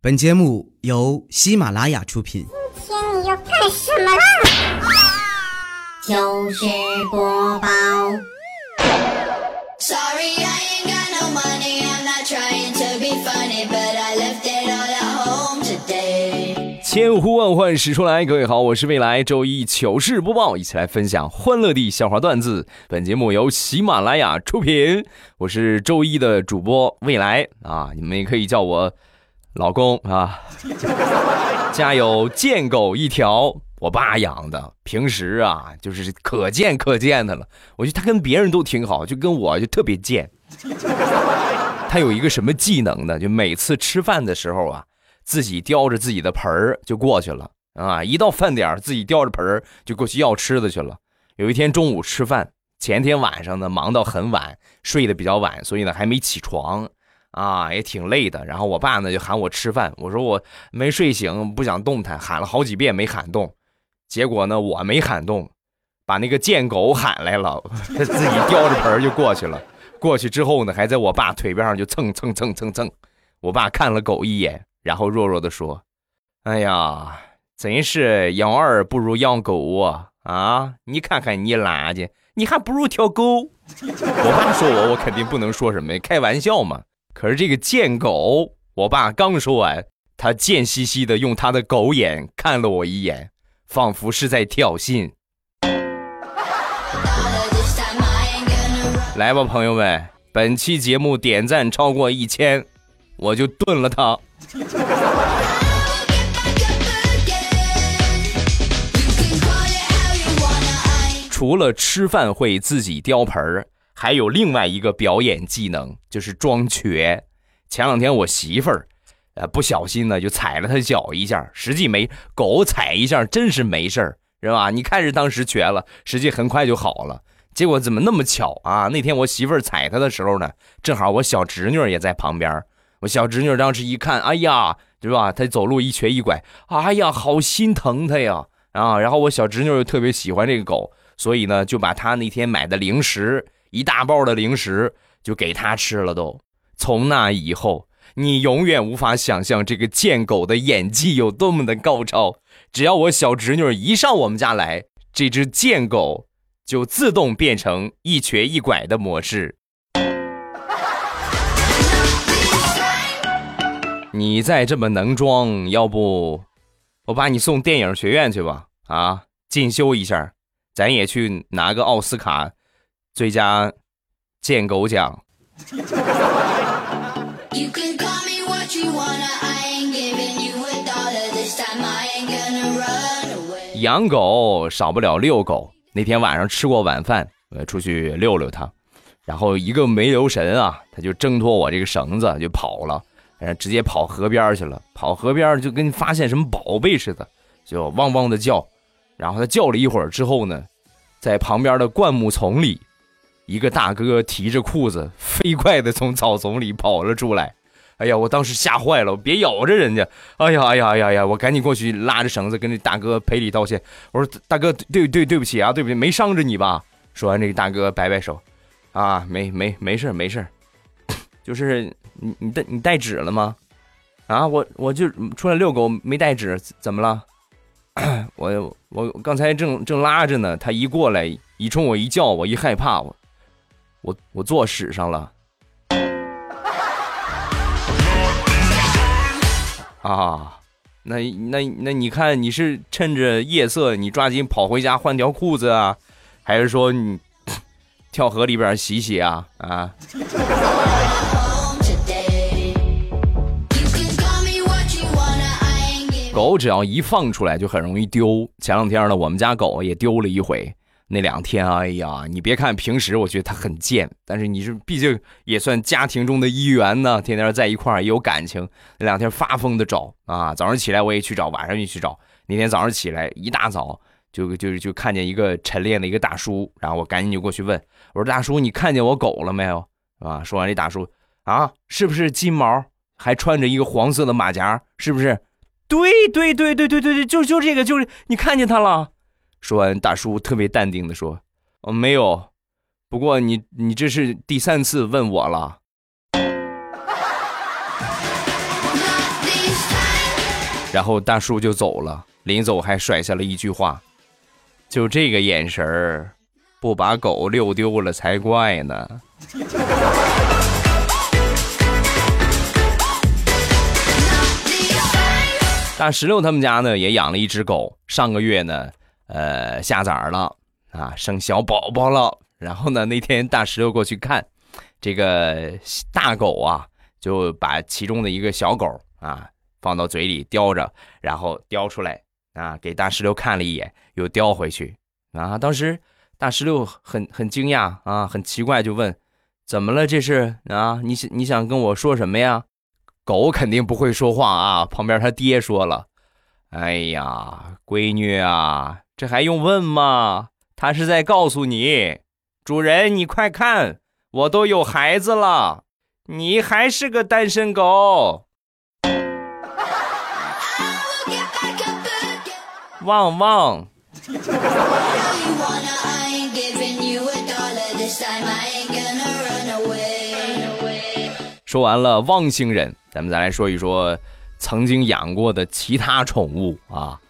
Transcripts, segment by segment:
本节目由喜马拉雅出品。今天你要干什么啦？糗事播报。Sorry, I ain't got no money. I'm not trying to be funny, but I left it all at home today. 千呼万唤始出来，各位好，我是未来周一糗事播报，一起来分享欢乐的笑话段子。本节目由喜马拉雅出品，我是周一的主播未来啊，你们也可以叫我老公啊。家有贱狗一条，我爸养的，平时啊就是可贱可贱的了。我觉得他跟别人都挺好，就跟我就特别贱。他有一个什么技能呢？就每次吃饭的时候啊。自己叼着自己的盆儿就过去了啊！一到饭点儿，自己叼着盆儿就过去要吃的去了。有一天中午吃饭，前天晚上呢忙到很晚，睡得比较晚，所以呢还没起床啊，也挺累的。然后我爸呢就喊我吃饭，我说我没睡醒，不想动弹，喊了好几遍没喊动。结果呢我没喊动，把那个贱狗喊来了，他 自己叼着盆就过去了。过去之后呢，还在我爸腿边上就蹭蹭蹭蹭蹭。我爸看了狗一眼。然后弱弱的说：“哎呀，真是养儿不如养狗啊！啊，你看看你垃圾，你还不如条狗。”我爸说我，我肯定不能说什么，开玩笑嘛。可是这个贱狗，我爸刚说完，他贱兮兮的用他的狗眼看了我一眼，仿佛是在挑衅。来吧，朋友们，本期节目点赞超过一千，我就炖了他。除了吃饭会自己叼盆儿，还有另外一个表演技能，就是装瘸。前两天我媳妇儿，呃，不小心呢就踩了他脚一下，实际没狗踩一下真是没事儿，是吧？你看是当时瘸了，实际很快就好了。结果怎么那么巧啊？那天我媳妇儿踩他的时候呢，正好我小侄女也在旁边。我小侄女当时一看，哎呀，对吧？她走路一瘸一拐，哎呀，好心疼她呀！啊，然后我小侄女又特别喜欢这个狗，所以呢，就把她那天买的零食，一大包的零食，就给他吃了。都从那以后，你永远无法想象这个贱狗的演技有多么的高超。只要我小侄女一上我们家来，这只贱狗就自动变成一瘸一拐的模式。你再这么能装，要不我把你送电影学院去吧？啊，进修一下，咱也去拿个奥斯卡最佳贱狗奖。养狗少不了遛狗。那天晚上吃过晚饭，我出去遛遛它，然后一个没留神啊，它就挣脱我这个绳子就跑了。然后直接跑河边去了，跑河边就跟发现什么宝贝似的，就汪汪的叫。然后它叫了一会儿之后呢，在旁边的灌木丛里，一个大哥提着裤子飞快的从草丛里跑了出来。哎呀，我当时吓坏了，别咬着人家！哎呀，哎呀，哎呀呀！我赶紧过去拉着绳子跟这大哥赔礼道歉。我说：“大哥，对对对不起啊，对不起，没伤着你吧？”说完，这个大哥摆摆手，啊，没没没事没事，就是。你你带你带纸了吗？啊，我我就出来遛狗没带纸，怎么了？我我刚才正正拉着呢，他一过来一冲我一叫，我一害怕，我我我坐屎上了。啊，那那那你看你是趁着夜色你抓紧跑回家换条裤子啊，还是说你跳河里边洗洗啊啊？狗只要一放出来就很容易丢。前两天呢，我们家狗也丢了一回。那两天，哎呀，你别看平时我觉得他很贱，但是你是毕竟也算家庭中的一员呢，天天在一块儿也有感情。那两天发疯的找啊，早上起来我也去找，晚上也去找。那天早上起来一大早就就就看见一个晨练的一个大叔，然后我赶紧就过去问我说：“大叔，你看见我狗了没有？”啊，说完这大叔啊，是不是金毛，还穿着一个黄色的马甲，是不是？对对对对对对对，就就这个，就是你看见他了。说完，大叔特别淡定的说：“哦，没有。不过你你这是第三次问我了。”然后大叔就走了，临走还甩下了一句话：“就这个眼神儿，不把狗遛丢了才怪呢。”大石榴他们家呢也养了一只狗，上个月呢，呃，下崽了啊，生小宝宝了。然后呢，那天大石榴过去看，这个大狗啊，就把其中的一个小狗啊放到嘴里叼着，然后叼出来啊，给大石榴看了一眼，又叼回去啊。当时大石榴很很惊讶啊，很奇怪，就问：“怎么了？这是啊？你你想跟我说什么呀？”狗肯定不会说话啊！旁边他爹说了：“哎呀，闺女啊，这还用问吗？他是在告诉你，主人，你快看，我都有孩子了，你还是个单身狗。”汪汪！说完了汪星人。咱们再来说一说曾经养过的其他宠物啊，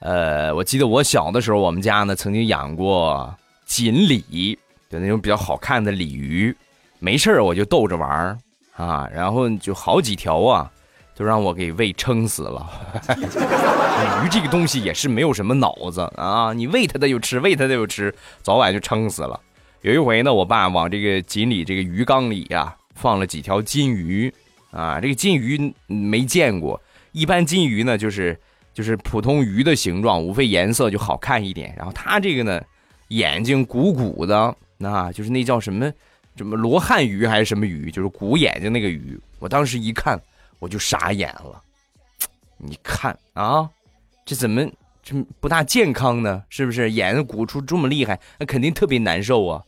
呃，我记得我小的时候，我们家呢曾经养过锦鲤，就那种比较好看的鲤鱼，没事我就逗着玩啊，然后就好几条啊，就让我给喂撑死了。鱼这个东西也是没有什么脑子啊，你喂它它就吃，喂它它就吃，早晚就撑死了。有一回呢，我爸往这个锦鲤这个鱼缸里呀放了几条金鱼。啊，这个金鱼没见过。一般金鱼呢，就是就是普通鱼的形状，无非颜色就好看一点。然后它这个呢，眼睛鼓鼓的，那就是那叫什么什么罗汉鱼还是什么鱼，就是鼓眼睛那个鱼。我当时一看，我就傻眼了。你看啊，这怎么这不大健康呢？是不是眼鼓出这么厉害？那肯定特别难受啊。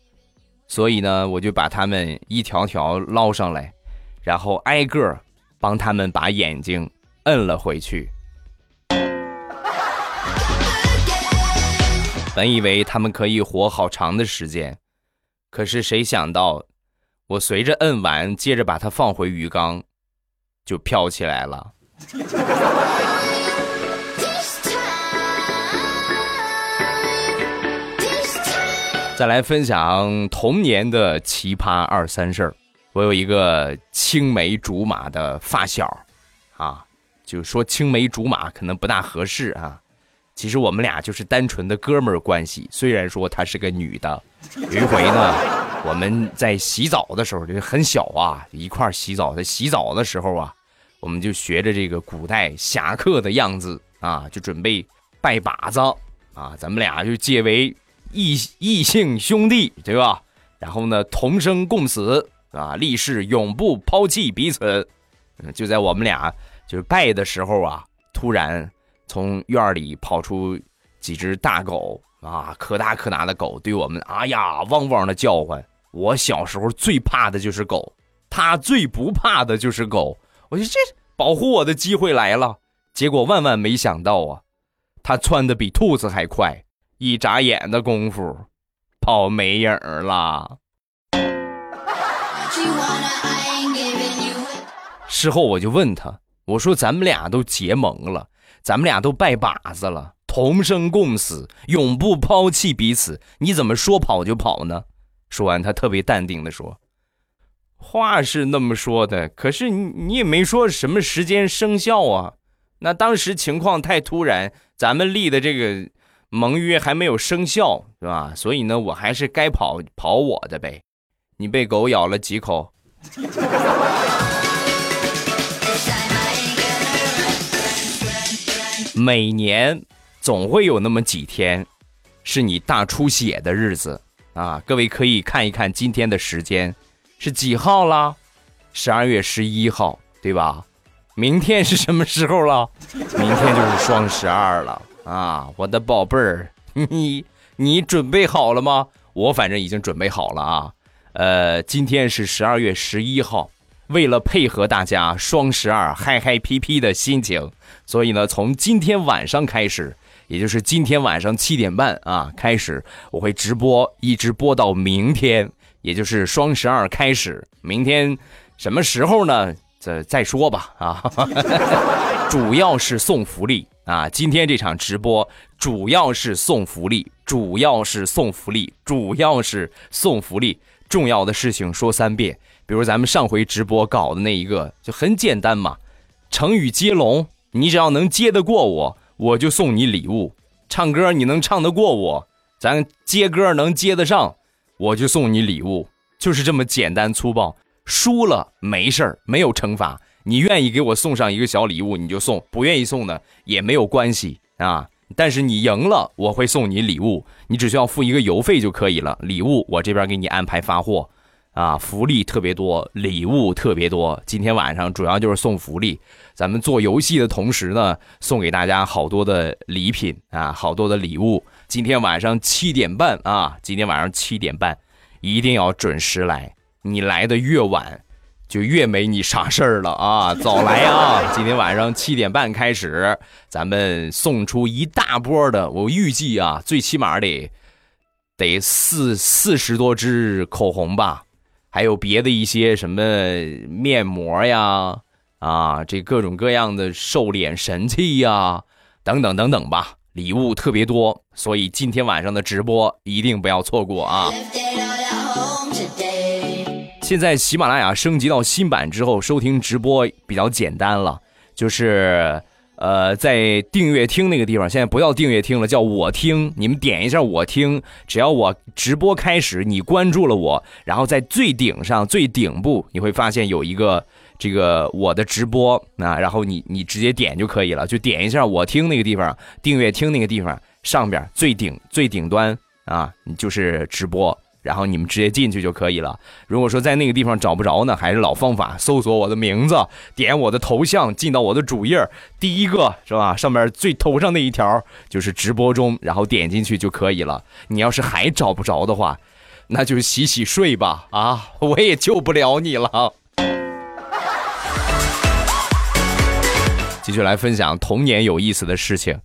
所以呢，我就把它们一条条捞上来。然后挨个帮他们把眼睛摁了回去。本以为他们可以活好长的时间，可是谁想到，我随着摁完，接着把它放回鱼缸，就飘起来了。再来分享童年的奇葩二三事儿。我有一个青梅竹马的发小，啊，就说青梅竹马可能不大合适啊。其实我们俩就是单纯的哥们儿关系。虽然说她是个女的，有一回呢，我们在洗澡的时候就是很小啊，一块洗澡。在洗澡的时候啊，我们就学着这个古代侠客的样子啊，就准备拜把子啊。咱们俩就结为异异姓兄弟，对吧？然后呢，同生共死。啊！立誓永不抛弃彼此。就在我们俩就是拜的时候啊，突然从院里跑出几只大狗啊，可大可大的狗，对我们哎呀汪汪的叫唤。我小时候最怕的就是狗，他最不怕的就是狗。我说这保护我的机会来了，结果万万没想到啊，他窜的比兔子还快，一眨眼的功夫跑没影儿了。事后我就问他，我说咱们俩都结盟了，咱们俩都拜把子了，同生共死，永不抛弃彼此，你怎么说跑就跑呢？说完，他特别淡定的说：“话是那么说的，可是你你也没说什么时间生效啊。那当时情况太突然，咱们立的这个盟约还没有生效，是吧？所以呢，我还是该跑跑我的呗。”你被狗咬了几口？每年总会有那么几天，是你大出血的日子啊！各位可以看一看今天的时间是几号了？十二月十一号，对吧？明天是什么时候了？明天就是双十二了啊！我的宝贝儿，你你准备好了吗？我反正已经准备好了啊！呃，今天是十二月十一号，为了配合大家双十二嗨嗨皮皮的心情，所以呢，从今天晚上开始，也就是今天晚上七点半啊开始，我会直播，一直播到明天，也就是双十二开始。明天什么时候呢？再再说吧啊，主要是送福利啊！今天这场直播主要是送福利，主要是送福利，主要是送福利。重要的事情说三遍，比如咱们上回直播搞的那一个，就很简单嘛，成语接龙，你只要能接得过我，我就送你礼物。唱歌你能唱得过我，咱接歌能接得上，我就送你礼物，就是这么简单粗暴。输了没事儿，没有惩罚。你愿意给我送上一个小礼物，你就送；不愿意送的也没有关系啊。但是你赢了，我会送你礼物，你只需要付一个邮费就可以了。礼物我这边给你安排发货，啊，福利特别多，礼物特别多。今天晚上主要就是送福利，咱们做游戏的同时呢，送给大家好多的礼品啊，好多的礼物。今天晚上七点半啊，今天晚上七点半一定要准时来。你来的越晚，就越没你啥事儿了啊！早来啊！今天晚上七点半开始，咱们送出一大波的，我预计啊，最起码得得四四十多支口红吧，还有别的一些什么面膜呀，啊，这各种各样的瘦脸神器呀，等等等等吧，礼物特别多，所以今天晚上的直播一定不要错过啊！现在喜马拉雅升级到新版之后，收听直播比较简单了，就是，呃，在订阅厅那个地方，现在不叫订阅厅了，叫我听。你们点一下我听，只要我直播开始，你关注了我，然后在最顶上最顶部，你会发现有一个这个我的直播啊，然后你你直接点就可以了，就点一下我听那个地方，订阅厅那个地方上边最顶最顶端啊，就是直播。然后你们直接进去就可以了。如果说在那个地方找不着呢，还是老方法，搜索我的名字，点我的头像，进到我的主页，第一个是吧？上面最头上那一条就是直播中，然后点进去就可以了。你要是还找不着的话，那就洗洗睡吧，啊，我也救不了你了。继续来分享童年有意思的事情。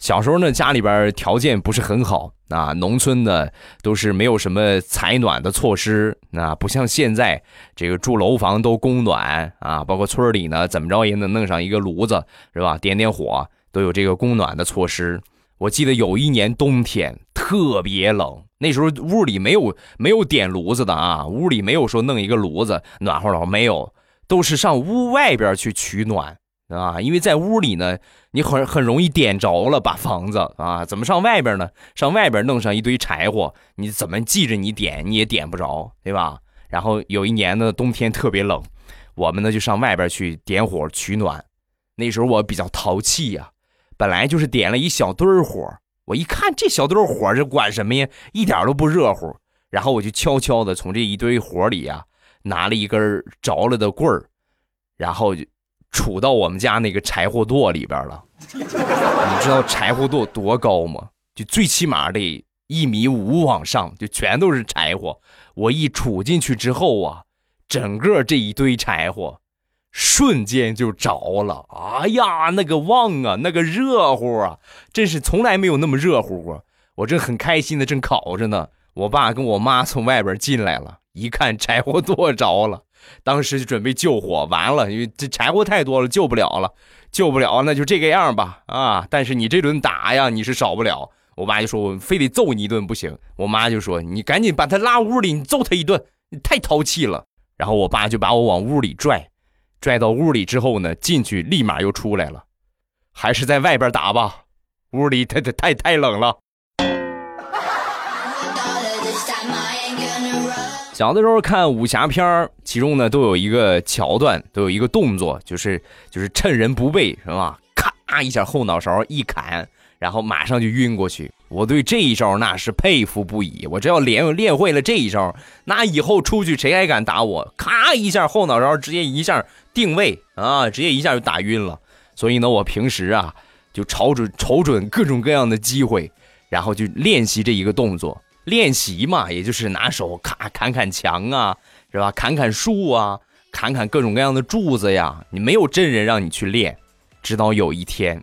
小时候呢，家里边条件不是很好啊，农村的都是没有什么采暖的措施啊，不像现在这个住楼房都供暖啊，包括村里呢怎么着也能弄上一个炉子是吧？点点火都有这个供暖的措施。我记得有一年冬天特别冷，那时候屋里没有没有点炉子的啊，屋里没有说弄一个炉子暖和暖和，没有，都是上屋外边去取暖。啊，因为在屋里呢，你很很容易点着了，把房子啊，怎么上外边呢？上外边弄上一堆柴火，你怎么记着你点你也点不着，对吧？然后有一年呢，冬天特别冷，我们呢就上外边去点火取暖。那时候我比较淘气呀，本来就是点了一小堆火，我一看这小堆火，这管什么呀？一点都不热乎。然后我就悄悄的从这一堆火里啊，拿了一根着了的棍儿，然后就。杵到我们家那个柴火垛里边了，你知道柴火垛多高吗？就最起码得一米五往上，就全都是柴火。我一杵进去之后啊，整个这一堆柴火瞬间就着了。哎呀，那个旺啊，那个热乎啊，真是从来没有那么热乎过。我正很开心的正烤着呢，我爸跟我妈从外边进来了，一看柴火垛着了。当时就准备救火，完了，因为这柴火太多了，救不了了，救不了，那就这个样吧，啊！但是你这顿打呀，你是少不了。我爸就说，我非得揍你一顿不行。我妈就说，你赶紧把他拉屋里，你揍他一顿，你太淘气了。然后我爸就把我往屋里拽，拽到屋里之后呢，进去立马又出来了，还是在外边打吧，屋里太太太太冷了。小的时候看武侠片儿，其中呢都有一个桥段，都有一个动作，就是就是趁人不备，是吧？咔一下后脑勺一砍，然后马上就晕过去。我对这一招那是佩服不已。我只要练练会了这一招，那以后出去谁还敢打我？咔一下后脑勺直接一下定位啊，直接一下就打晕了。所以呢，我平时啊就瞅准瞅准各种各样的机会，然后就练习这一个动作。练习嘛，也就是拿手咔砍砍墙啊，是吧？砍砍树啊，砍砍各种各样的柱子呀。你没有真人让你去练，直到有一天，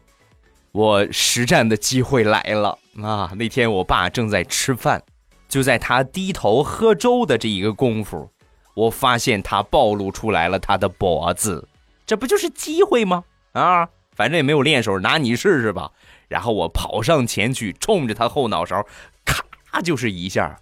我实战的机会来了啊！那天我爸正在吃饭，就在他低头喝粥的这一个功夫，我发现他暴露出来了他的脖子，这不就是机会吗？啊，反正也没有练手，拿你试试吧。然后我跑上前去，冲着他后脑勺，咔就是一下。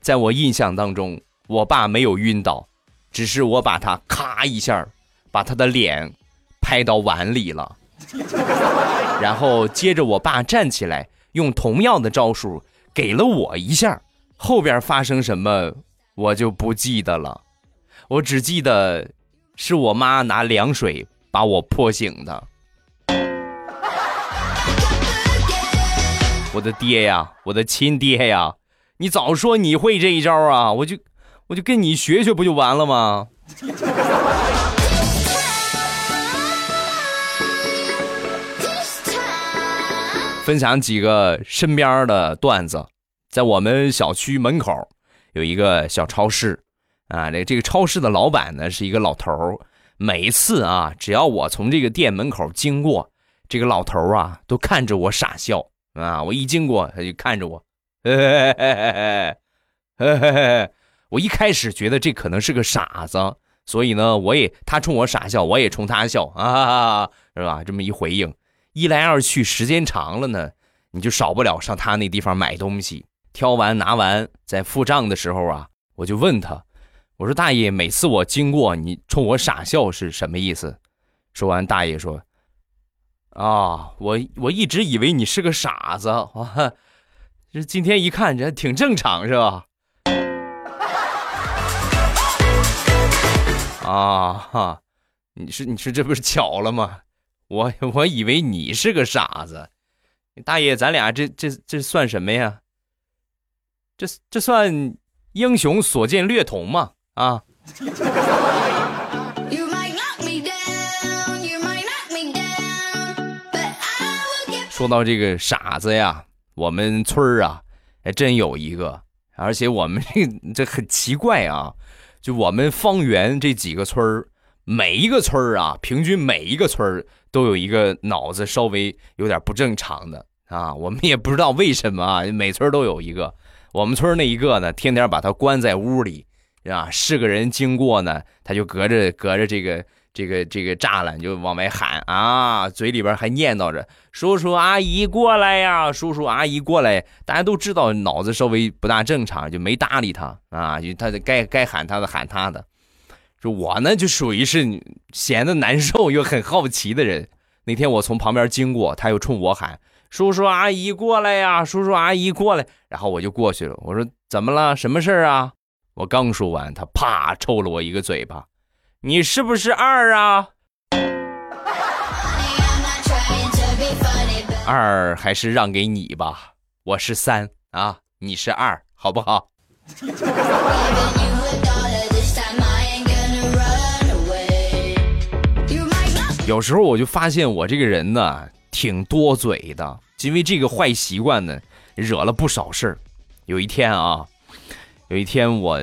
在我印象当中，我爸没有晕倒，只是我把他咔一下，把他的脸拍到碗里了。然后接着我爸站起来，用同样的招数给了我一下。后边发生什么，我就不记得了。我只记得是我妈拿凉水把我泼醒的。我的爹呀，我的亲爹呀，你早说你会这一招啊，我就我就跟你学学不就完了吗？分享几个身边的段子，在我们小区门口有一个小超市，啊，这这个超市的老板呢是一个老头儿，每次啊，只要我从这个店门口经过，这个老头儿啊都看着我傻笑。啊！我一经过，他就看着我，嘿嘿嘿嘿嘿嘿嘿。我一开始觉得这可能是个傻子，所以呢，我也他冲我傻笑，我也冲他笑啊，是吧？这么一回应，一来二去，时间长了呢，你就少不了上他那地方买东西。挑完拿完，在付账的时候啊，我就问他，我说：“大爷，每次我经过你冲我傻笑是什么意思？”说完，大爷说。啊，我我一直以为你是个傻子啊，这今天一看，这挺正常是吧？啊哈，你是你是这不是巧了吗？我我以为你是个傻子，大爷，咱俩这这这算什么呀？这这算英雄所见略同嘛？啊？说到这个傻子呀，我们村儿啊，还真有一个，而且我们这 这很奇怪啊，就我们方圆这几个村儿，每一个村儿啊，平均每一个村儿都有一个脑子稍微有点不正常的啊，我们也不知道为什么啊，每村都有一个，我们村那一个呢，天天把他关在屋里啊，是个人经过呢，他就隔着隔着这个。这个这个栅栏就往外喊啊，嘴里边还念叨着“叔叔阿姨过来呀，叔叔阿姨过来”。大家都知道脑子稍微不大正常，就没搭理他啊。就他该该喊他的喊他的。就我呢，就属于是闲的难受又很好奇的人。那天我从旁边经过，他又冲我喊“叔叔阿姨过来呀，叔叔阿姨过来”。然后我就过去了，我说：“怎么了？什么事啊？”我刚说完，他啪抽了我一个嘴巴。你是不是二啊？二还是让给你吧，我是三啊，你是二，好不好？有时候我就发现我这个人呢，挺多嘴的，因为这个坏习惯呢，惹了不少事儿。有一天啊，有一天我，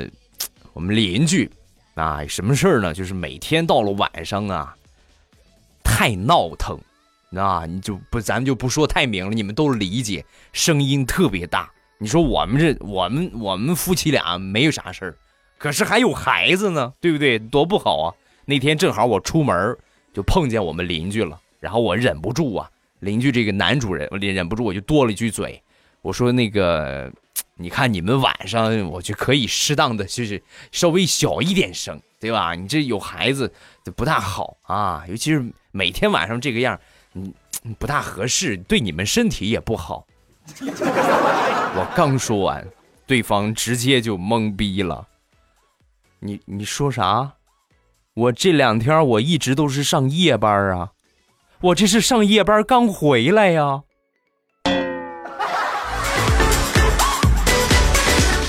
我们邻居。啊，什么事儿呢？就是每天到了晚上啊，太闹腾，啊，你就不，咱们就不说太明了，你们都理解，声音特别大。你说我们这，我们我们夫妻俩没有啥事儿，可是还有孩子呢，对不对？多不好啊！那天正好我出门就碰见我们邻居了，然后我忍不住啊，邻居这个男主人，我忍不住我就多了一句嘴，我说那个。你看，你们晚上我就可以适当的，就是稍微小一点声，对吧？你这有孩子，不大好啊，尤其是每天晚上这个样，嗯，不大合适，对你们身体也不好。我刚说完，对方直接就懵逼了。你你说啥？我这两天我一直都是上夜班啊，我这是上夜班刚回来呀。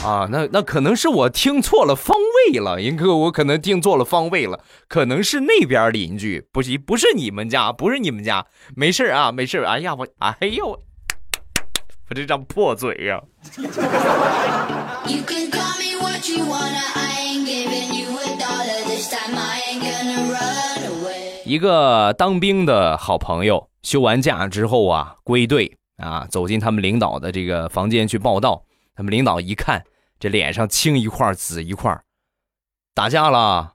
那那可能是我听错了方位了，英哥，我可能听错了方位了，可能是那边邻居，不是不是你们家，不是你们家，没事啊，没事。哎呀，我，哎呦，我这张破嘴呀！一个当兵的好朋友休完假之后啊，归队啊，走进他们领导的这个房间去报道，他们领导一看。这脸上青一块紫一块打架了？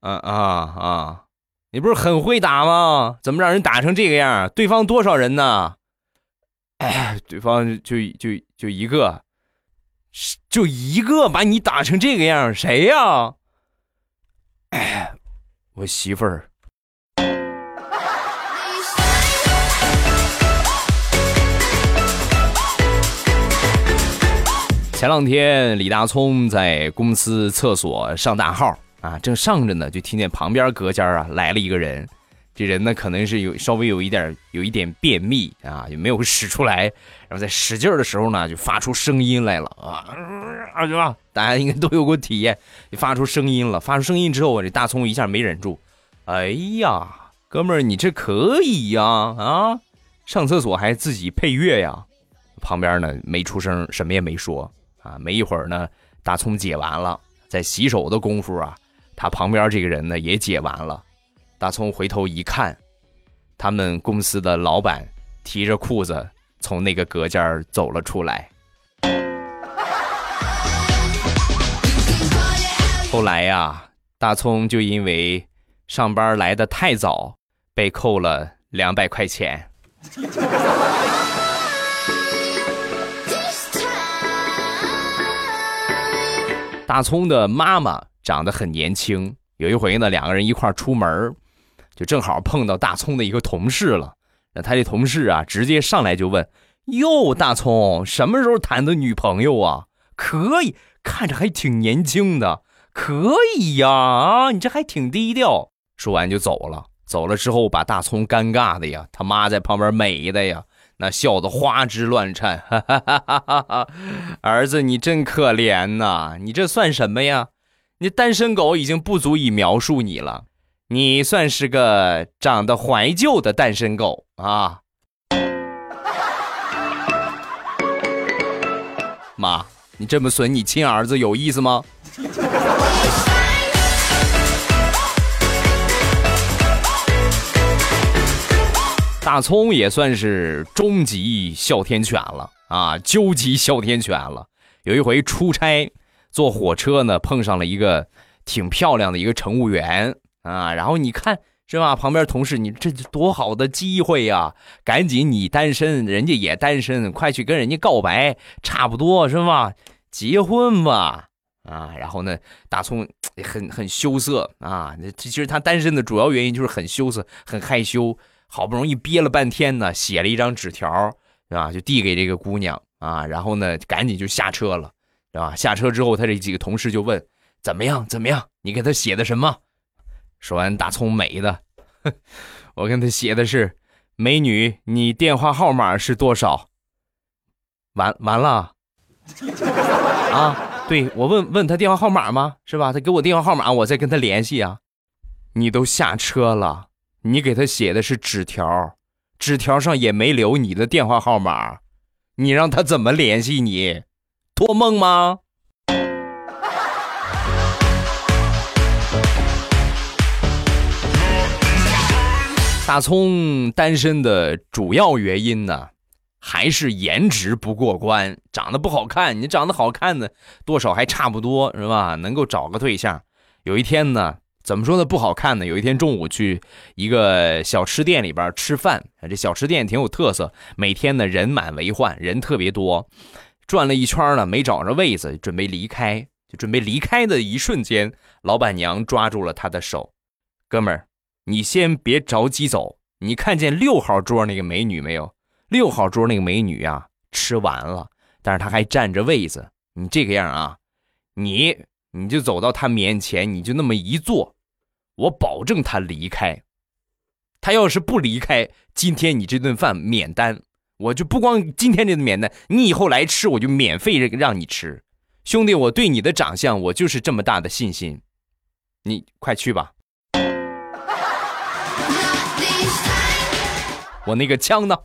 啊啊啊！你不是很会打吗？怎么让人打成这个样？对方多少人呢？哎，对方就就就一个，就一个把你打成这个样，谁呀？哎，我媳妇儿。前两天李大聪在公司厕所上大号啊，正上着呢，就听见旁边隔间啊来了一个人。这人呢，可能是有稍微有一点有一点便秘啊，也没有使出来，然后在使劲的时候呢，就发出声音来了啊啊！是吧？大家应该都有过体验，就发出声音了。发出声音之后，我这大葱一下没忍住，哎呀，哥们儿，你这可以呀啊！上厕所还自己配乐呀？旁边呢没出声，什么也没说。啊，没一会儿呢，大葱解完了，在洗手的功夫啊，他旁边这个人呢也解完了。大葱回头一看，他们公司的老板提着裤子从那个隔间走了出来。后来呀，大葱就因为上班来的太早，被扣了两百块钱。大葱的妈妈长得很年轻。有一回呢，两个人一块出门，就正好碰到大葱的一个同事了。那他这同事啊，直接上来就问：“哟，大葱，什么时候谈的女朋友啊？可以，看着还挺年轻的，可以呀啊，你这还挺低调。”说完就走了。走了之后，把大葱尴尬的呀，他妈在旁边美的呀。那笑得花枝乱颤，哈哈哈哈哈！儿子，你真可怜呐！你这算什么呀？你单身狗已经不足以描述你了，你算是个长得怀旧的单身狗啊！妈，你这么损你亲儿子有意思吗？大葱也算是终极哮天犬了啊，究极哮天犬了。有一回出差坐火车呢，碰上了一个挺漂亮的一个乘务员啊，然后你看是吧？旁边同事，你这多好的机会呀！赶紧你单身，人家也单身，快去跟人家告白，差不多是吧？结婚吧啊！然后呢，大葱很很羞涩啊，其实他单身的主要原因就是很羞涩，很害羞。好不容易憋了半天呢，写了一张纸条，啊？就递给这个姑娘啊，然后呢，赶紧就下车了，是吧？下车之后，他这几个同事就问：“怎么样？怎么样？你给他写的什么？”说完，大葱美的，我跟他写的是：“美女，你电话号码是多少？”完完了，啊，对我问问他电话号码吗？是吧？他给我电话号码，我再跟他联系啊。你都下车了。你给他写的是纸条，纸条上也没留你的电话号码，你让他怎么联系你？托梦吗？大葱单身的主要原因呢，还是颜值不过关，长得不好看。你长得好看的，多少还差不多是吧？能够找个对象。有一天呢。怎么说呢？不好看呢。有一天中午去一个小吃店里边吃饭，这小吃店挺有特色，每天呢人满为患，人特别多。转了一圈呢，没找着位子，准备离开。就准备离开的一瞬间，老板娘抓住了他的手：“哥们儿，你先别着急走。你看见六号桌那个美女没有？六号桌那个美女啊，吃完了，但是她还占着位子。你这个样啊，你你就走到她面前，你就那么一坐。”我保证他离开，他要是不离开，今天你这顿饭免单，我就不光今天这顿免单，你以后来吃我就免费让你吃，兄弟，我对你的长相我就是这么大的信心，你快去吧。我那个枪呢？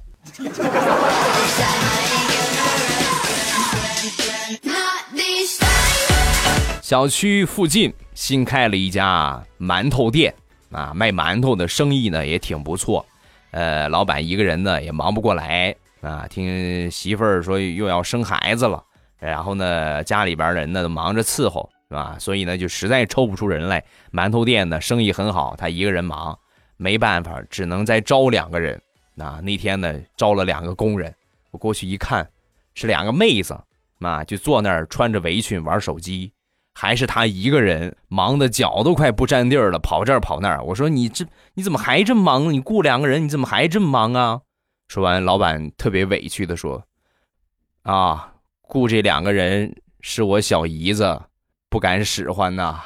小区附近新开了一家馒头店啊，卖馒头的生意呢也挺不错。呃，老板一个人呢也忙不过来啊，听媳妇儿说又要生孩子了，然后呢家里边人呢都忙着伺候是吧？所以呢，就实在抽不出人来。馒头店呢生意很好，他一个人忙，没办法，只能再招两个人。那那天呢，招了两个工人，我过去一看，是两个妹子，啊，就坐那儿穿着围裙玩手机，还是他一个人，忙的脚都快不沾地儿了，跑这儿跑那儿。我说你这你怎么还这么忙？你雇两个人，你怎么还这么忙啊？说完，老板特别委屈的说：“啊，雇这两个人是我小姨子。”不敢使唤呐，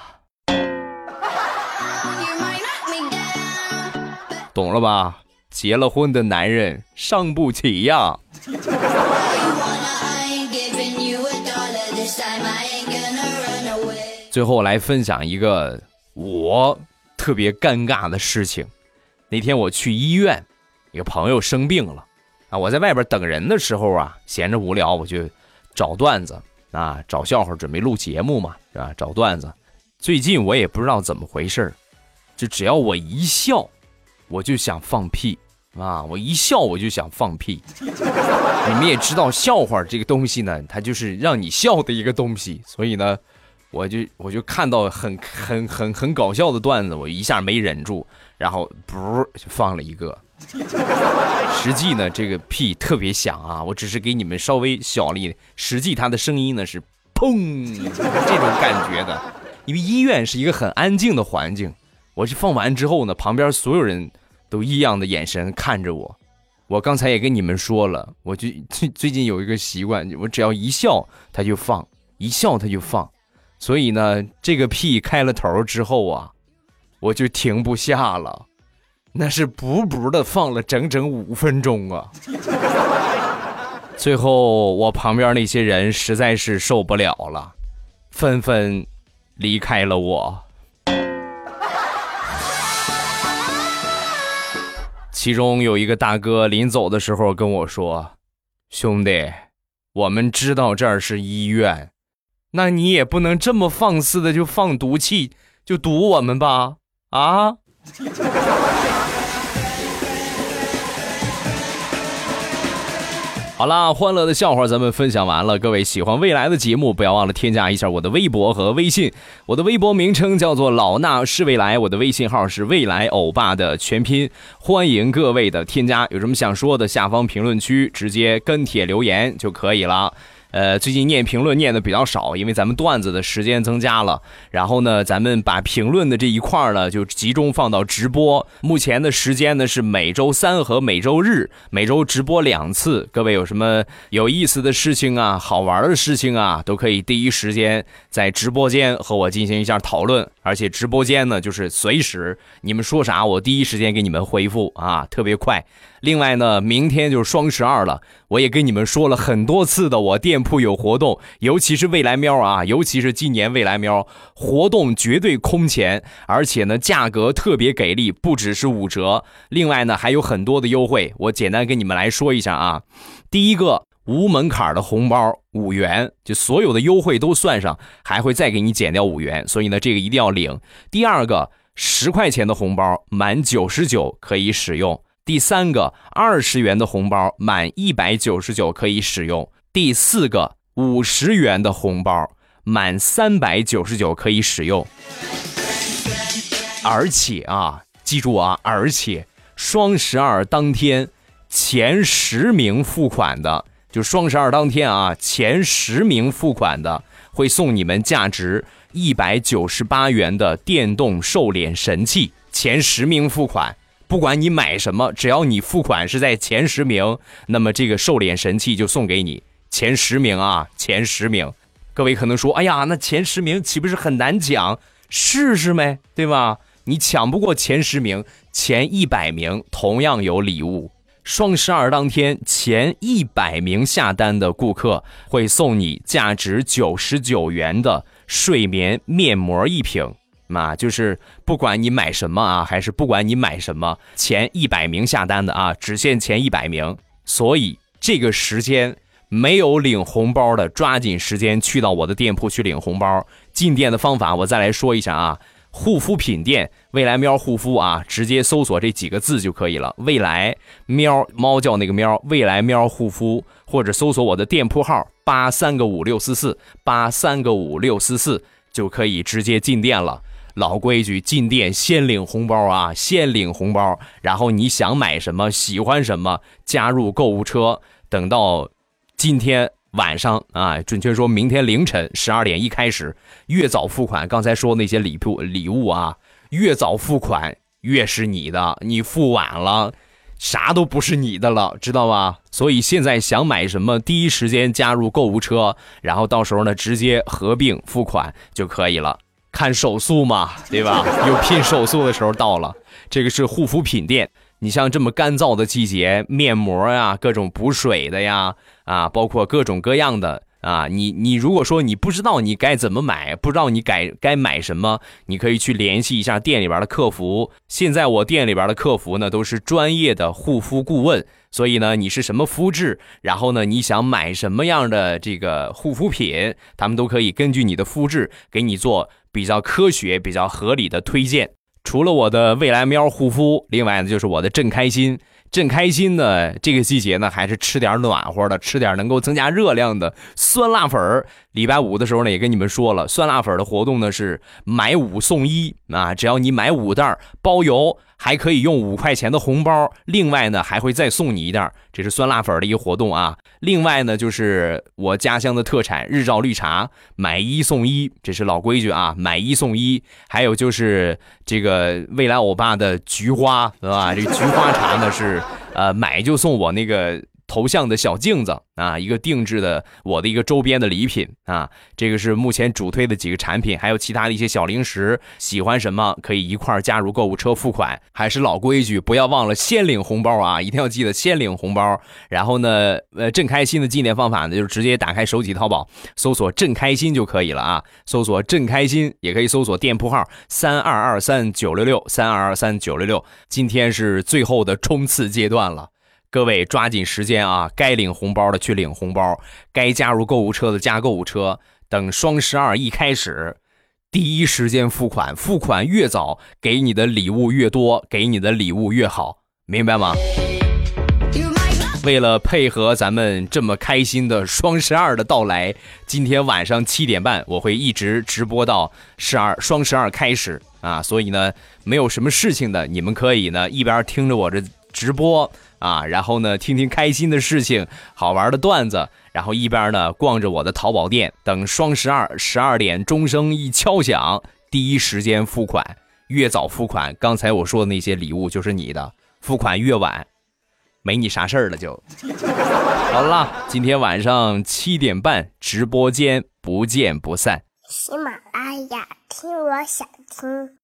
懂了吧？结了婚的男人伤不起呀。最后来分享一个我特别尴尬的事情。那天我去医院，一个朋友生病了啊，我在外边等人的时候啊，闲着无聊，我就找段子。啊，找笑话准备录节目嘛，是吧？找段子。最近我也不知道怎么回事就只要我一笑，我就想放屁啊！我一笑我就想放屁。你们也知道，笑话这个东西呢，它就是让你笑的一个东西。所以呢，我就我就看到很很很很搞笑的段子，我一下没忍住，然后噗就放了一个。实际呢，这个屁特别响啊！我只是给你们稍微小力，实际它的声音呢是砰这种感觉的。因为医院是一个很安静的环境，我是放完之后呢，旁边所有人都异样的眼神看着我。我刚才也跟你们说了，我就最最近有一个习惯，我只要一笑他就放，一笑他就放。所以呢，这个屁开了头之后啊，我就停不下了。那是补补的放了整整五分钟啊！最后我旁边那些人实在是受不了了，纷纷离开了我。其中有一个大哥临走的时候跟我说：“兄弟，我们知道这儿是医院，那你也不能这么放肆的就放毒气，就毒我们吧？啊？” 好啦，欢乐的笑话咱们分享完了。各位喜欢未来的节目，不要忘了添加一下我的微博和微信。我的微博名称叫做老衲是未来，我的微信号是未来欧巴的全拼。欢迎各位的添加，有什么想说的，下方评论区直接跟帖留言就可以了。呃，最近念评论念的比较少，因为咱们段子的时间增加了。然后呢，咱们把评论的这一块呢，就集中放到直播。目前的时间呢是每周三和每周日，每周直播两次。各位有什么有意思的事情啊、好玩的事情啊，都可以第一时间在直播间和我进行一下讨论。而且直播间呢，就是随时你们说啥，我第一时间给你们回复啊，特别快。另外呢，明天就是双十二了，我也跟你们说了很多次的，我店铺有活动，尤其是未来喵啊，尤其是今年未来喵活动绝对空前，而且呢价格特别给力，不只是五折，另外呢还有很多的优惠，我简单跟你们来说一下啊。第一个无门槛的红包五元，就所有的优惠都算上，还会再给你减掉五元，所以呢这个一定要领。第二个十块钱的红包满九十九可以使用。第三个二十元的红包满一百九十九可以使用。第四个五十元的红包满三百九十九可以使用。而且啊，记住啊，而且双十二当天前十名付款的，就双十二当天啊，前十名付款的会送你们价值一百九十八元的电动瘦脸神器。前十名付款。不管你买什么，只要你付款是在前十名，那么这个瘦脸神器就送给你。前十名啊，前十名。各位可能说，哎呀，那前十名岂不是很难抢？试试没，对吧？你抢不过前十名，前一百名同样有礼物。双十二当天，前一百名下单的顾客会送你价值九十九元的睡眠面膜一瓶。啊，就是不管你买什么啊，还是不管你买什么，前一百名下单的啊，只限前一百名。所以这个时间没有领红包的，抓紧时间去到我的店铺去领红包。进店的方法我再来说一下啊，护肤品店未来喵护肤啊，直接搜索这几个字就可以了。未来喵猫叫那个喵，未来喵护肤，或者搜索我的店铺号八三个五六四四八三个五六四四。就可以直接进店了。老规矩，进店先领红包啊，先领红包。然后你想买什么，喜欢什么，加入购物车。等到今天晚上啊，准确说明天凌晨十二点一开始，越早付款。刚才说那些礼物礼物啊，越早付款越是你的，你付晚了。啥都不是你的了，知道吧？所以现在想买什么，第一时间加入购物车，然后到时候呢，直接合并付款就可以了。看手速嘛，对吧？有拼手速的时候到了。这个是护肤品店，你像这么干燥的季节，面膜呀，各种补水的呀，啊，包括各种各样的。啊，你你如果说你不知道你该怎么买，不知道你该该买什么，你可以去联系一下店里边的客服。现在我店里边的客服呢都是专业的护肤顾问，所以呢你是什么肤质，然后呢你想买什么样的这个护肤品，他们都可以根据你的肤质给你做比较科学、比较合理的推荐。除了我的未来喵护肤，另外呢就是我的正开心。正开心呢，这个季节呢，还是吃点暖和的，吃点能够增加热量的酸辣粉儿。礼拜五的时候呢，也跟你们说了，酸辣粉的活动呢是买五送一啊，只要你买五袋包邮。还可以用五块钱的红包，另外呢还会再送你一袋，这是酸辣粉的一个活动啊。另外呢就是我家乡的特产日照绿茶，买一送一，这是老规矩啊，买一送一。还有就是这个未来欧巴的菊花，是吧？这菊花茶呢是呃买就送我那个。头像的小镜子啊，一个定制的我的一个周边的礼品啊，这个是目前主推的几个产品，还有其他的一些小零食，喜欢什么可以一块加入购物车付款。还是老规矩，不要忘了先领红包啊，一定要记得先领红包。然后呢，呃，正开心的纪念方法呢，就是直接打开手机淘宝，搜索“正开心”就可以了啊，搜索“正开心”，也可以搜索店铺号三二二三九六六三二二三九六六。今天是最后的冲刺阶段了。各位抓紧时间啊！该领红包的去领红包，该加入购物车的加购物车。等双十二一开始，第一时间付款，付款越早，给你的礼物越多，给你的礼物越好，明白吗？为了配合咱们这么开心的双十二的到来，今天晚上七点半我会一直直播到十二双十二开始啊！所以呢，没有什么事情的，你们可以呢一边听着我这直播。啊，然后呢，听听开心的事情，好玩的段子，然后一边呢逛着我的淘宝店，等双十二十二点钟声一敲响，第一时间付款，越早付款，刚才我说的那些礼物就是你的，付款越晚，没你啥事儿了就。好了，今天晚上七点半直播间不见不散。喜马拉雅听，我想听。